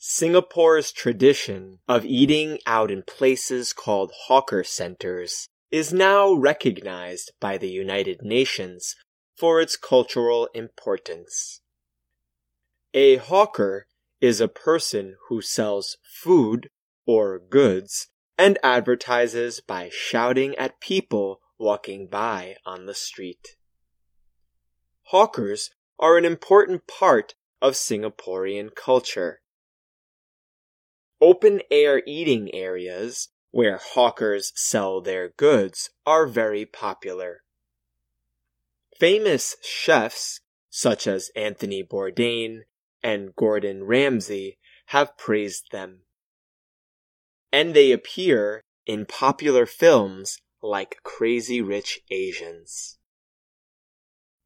Singapore's tradition of eating out in places called hawker centers is now recognized by the United Nations for its cultural importance. A hawker is a person who sells food or goods and advertises by shouting at people walking by on the street. Hawkers are an important part of Singaporean culture. Open air eating areas where hawkers sell their goods are very popular. Famous chefs such as Anthony Bourdain and Gordon Ramsay have praised them. And they appear in popular films like Crazy Rich Asians.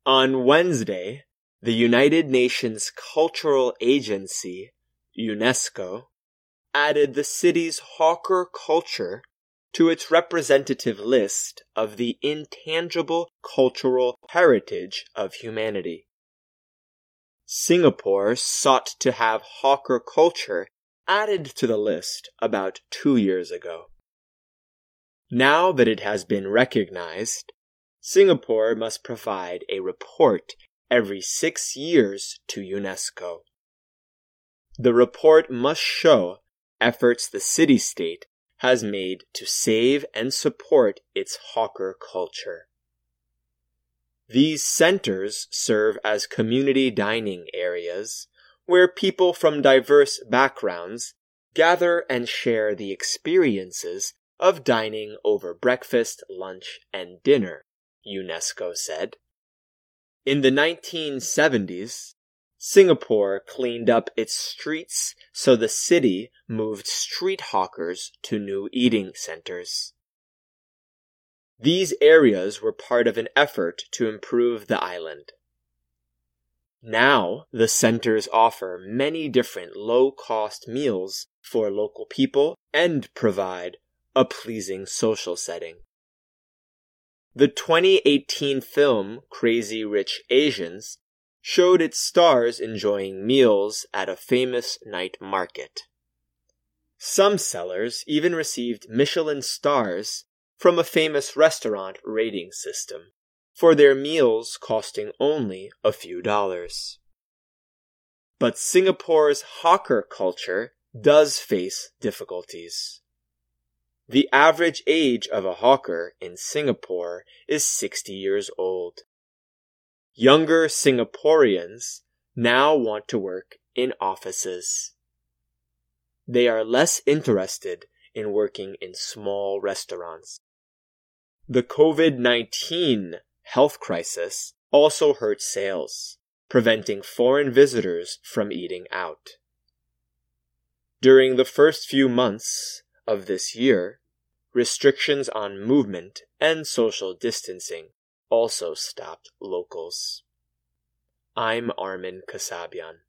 On Wednesday, the United Nations Cultural Agency, UNESCO, added the city's hawker culture to its representative list of the intangible cultural heritage of humanity. Singapore sought to have hawker culture added to the list about two years ago. Now that it has been recognized, Singapore must provide a report every six years to UNESCO. The report must show efforts the city state has made to save and support its hawker culture. These centers serve as community dining areas where people from diverse backgrounds gather and share the experiences of dining over breakfast, lunch, and dinner, UNESCO said. In the 1970s, Singapore cleaned up its streets so the city moved street hawkers to new eating centers. These areas were part of an effort to improve the island. Now, the centers offer many different low cost meals for local people and provide a pleasing social setting. The 2018 film Crazy Rich Asians showed its stars enjoying meals at a famous night market. Some sellers even received Michelin stars from a famous restaurant rating system for their meals costing only a few dollars. But Singapore's hawker culture does face difficulties. The average age of a hawker in Singapore is 60 years old. Younger Singaporeans now want to work in offices. They are less interested in working in small restaurants. The COVID 19 health crisis also hurt sales, preventing foreign visitors from eating out. During the first few months of this year, restrictions on movement and social distancing also stopped locals. I'm Armin Kasabian.